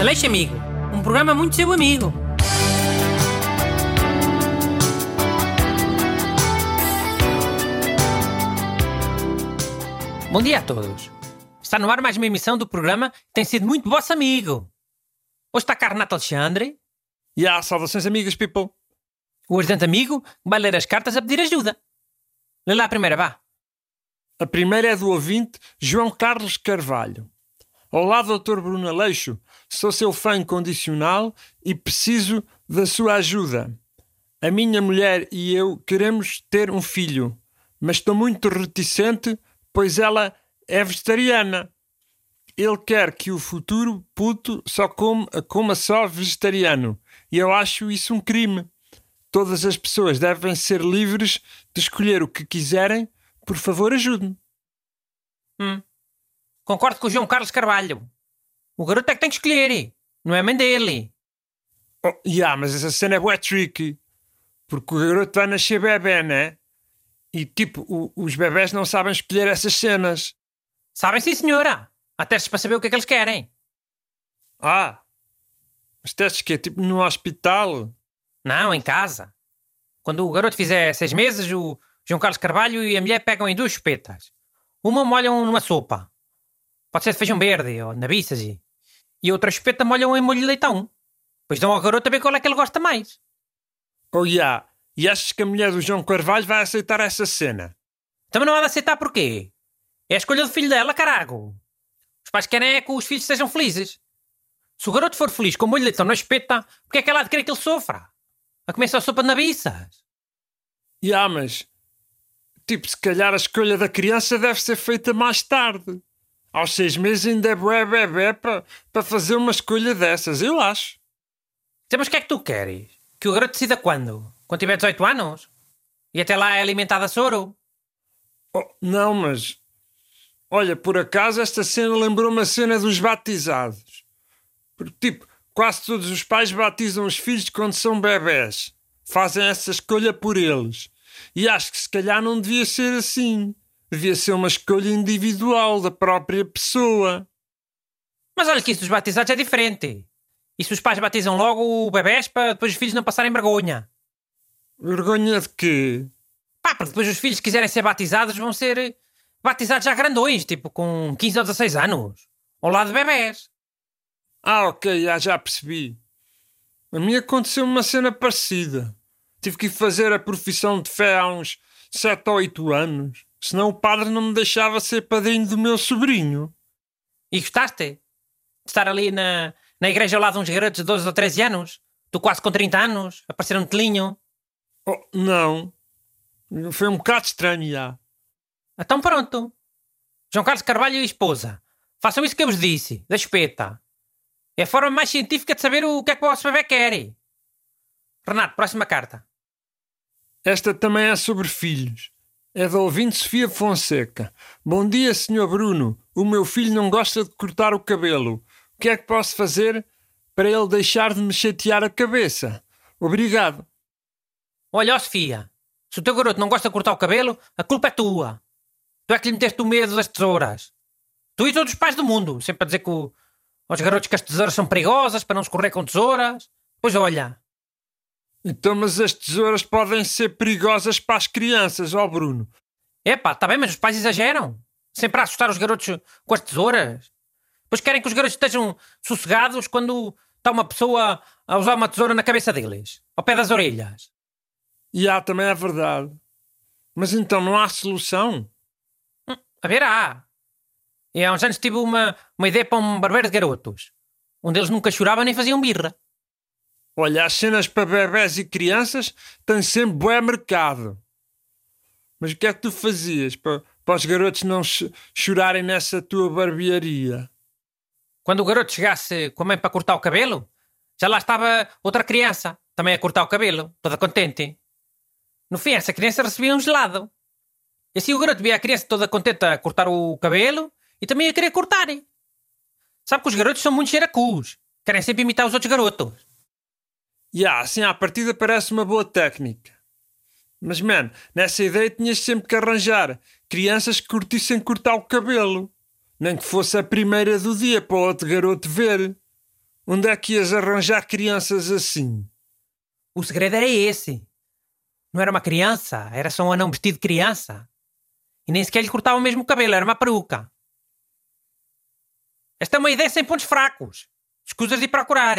Aleixo Amigo, um programa muito seu amigo. Bom dia a todos. Está no ar mais uma emissão do programa que tem sido muito vosso amigo. Hoje está cá Renato Alexandre, E há saudações amigas, people. o ajudante amigo, vai ler as cartas a pedir ajuda. Lê lá a primeira, vá. A primeira é do ouvinte João Carlos Carvalho. Olá, Dr. Bruno Aleixo. Sou seu fã incondicional e preciso da sua ajuda. A minha mulher e eu queremos ter um filho, mas estou muito reticente, pois ela é vegetariana. Ele quer que o futuro puto só come, coma só vegetariano. E eu acho isso um crime. Todas as pessoas devem ser livres de escolher o que quiserem. Por favor, ajude-me. Hum. Concordo com o João Carlos Carvalho. O garoto é que tem que escolher, não é a mãe dele. Oh, yeah, mas essa cena é bué tricky. Porque o garoto vai nascer bebê, né? E tipo, o- os bebés não sabem escolher essas cenas. Sabem sim, senhora. Há testes para saber o que é que eles querem. Ah, os testes que é tipo no hospital. Não, em casa. Quando o garoto fizer seis meses, o João Carlos Carvalho e a mulher pegam em duas chupetas. Uma molham numa sopa. Pode ser de feijão verde ou nabiças e... E outra chupeta molham em molho de leitão. Depois dão ao garoto a ver qual é que ele gosta mais. Oh, yeah. E achas que a mulher do João Carvalho vai aceitar essa cena? Também não há de aceitar porquê. É a escolha do filho dela, carago. Os pais querem é que os filhos sejam felizes. Se o garoto for feliz com molho de leitão na espeta, porque é que ela há de querer que ele sofra? A comer só sopa de nabiças. Yeah, mas... Tipo, se calhar a escolha da criança deve ser feita mais tarde. Aos seis meses ainda é bué bebê para para fazer uma escolha dessas, eu acho. Então, mas o que é que tu queres? Que o garoto decida quando? Quando tiver 18 anos? E até lá é alimentado a soro? Oh, não, mas. Olha, por acaso esta cena lembrou-me a cena dos batizados. Porque, tipo, quase todos os pais batizam os filhos quando são bebés. Fazem essa escolha por eles. E acho que se calhar não devia ser assim. Devia ser uma escolha individual da própria pessoa. Mas olha que isso dos batizados é diferente. E se os pais batizam logo o bebés para depois os filhos não passarem vergonha? Vergonha de quê? Pá, porque depois os filhos que quiserem ser batizados vão ser batizados já grandões, tipo com 15 ou 16 anos. Ao lado de bebés. Ah, ok, já, já percebi. A mim aconteceu uma cena parecida. Tive que ir fazer a profissão de fé há uns 7 ou 8 anos. Senão o padre não me deixava ser padrinho do meu sobrinho. E gostaste? De estar ali na, na igreja ao lado de uns garotos de 12 ou 13 anos? Tu quase com 30 anos, a parecer um telinho. Oh, não. Foi um bocado estranho, já. Então pronto. João Carlos Carvalho e a esposa. Façam isso que eu vos disse, da espeta. É a forma mais científica de saber o que é que o vosso bebê quer. Renato, próxima carta. Esta também é sobre filhos. É da ouvinte Sofia Fonseca. Bom dia, Sr. Bruno. O meu filho não gosta de cortar o cabelo. O que é que posso fazer para ele deixar de me chatear a cabeça? Obrigado. Olha, Sofia, se o teu garoto não gosta de cortar o cabelo, a culpa é tua. Tu é que lhe meteste o medo das tesouras. Tu e todos os pais do mundo, sempre a dizer que o- aos garotos que as tesouras são perigosas para não escorrer com tesouras. Pois olha, Então, mas as tesouras podem ser perigosas para as crianças, ó Bruno. epá, está bem, mas os pais exageram. Sempre a assustar os garotos com as tesouras. Pois querem que os garotos estejam sossegados quando está uma pessoa a usar uma tesoura na cabeça deles, ao pé das orelhas. E há, também é verdade. Mas então não há solução? A ver, há. E há uns anos tive uma, uma ideia para um barbeiro de garotos. Um deles nunca chorava nem faziam birra. Olha, as cenas para bebés e crianças têm sempre bué mercado. Mas o que é que tu fazias para, para os garotos não ch- chorarem nessa tua barbearia? Quando o garoto chegasse com a mãe para cortar o cabelo, já lá estava outra criança, também a cortar o cabelo, toda contente. No fim, essa criança recebia um gelado. E assim o garoto via a criança toda contente a cortar o cabelo e também a querer cortar. Sabe que os garotos são muito xeracus. Querem sempre imitar os outros garotos. Há, assim à partida parece uma boa técnica. Mas, man, nessa ideia tinhas sempre que arranjar crianças que curtissem cortar o cabelo. Nem que fosse a primeira do dia para o outro garoto ver. Onde é que ias arranjar crianças assim? O segredo era esse. Não era uma criança, era só um anão vestido de criança. E nem sequer lhe cortava o mesmo cabelo, era uma peruca. Esta é uma ideia sem pontos fracos. Escusas de ir procurar.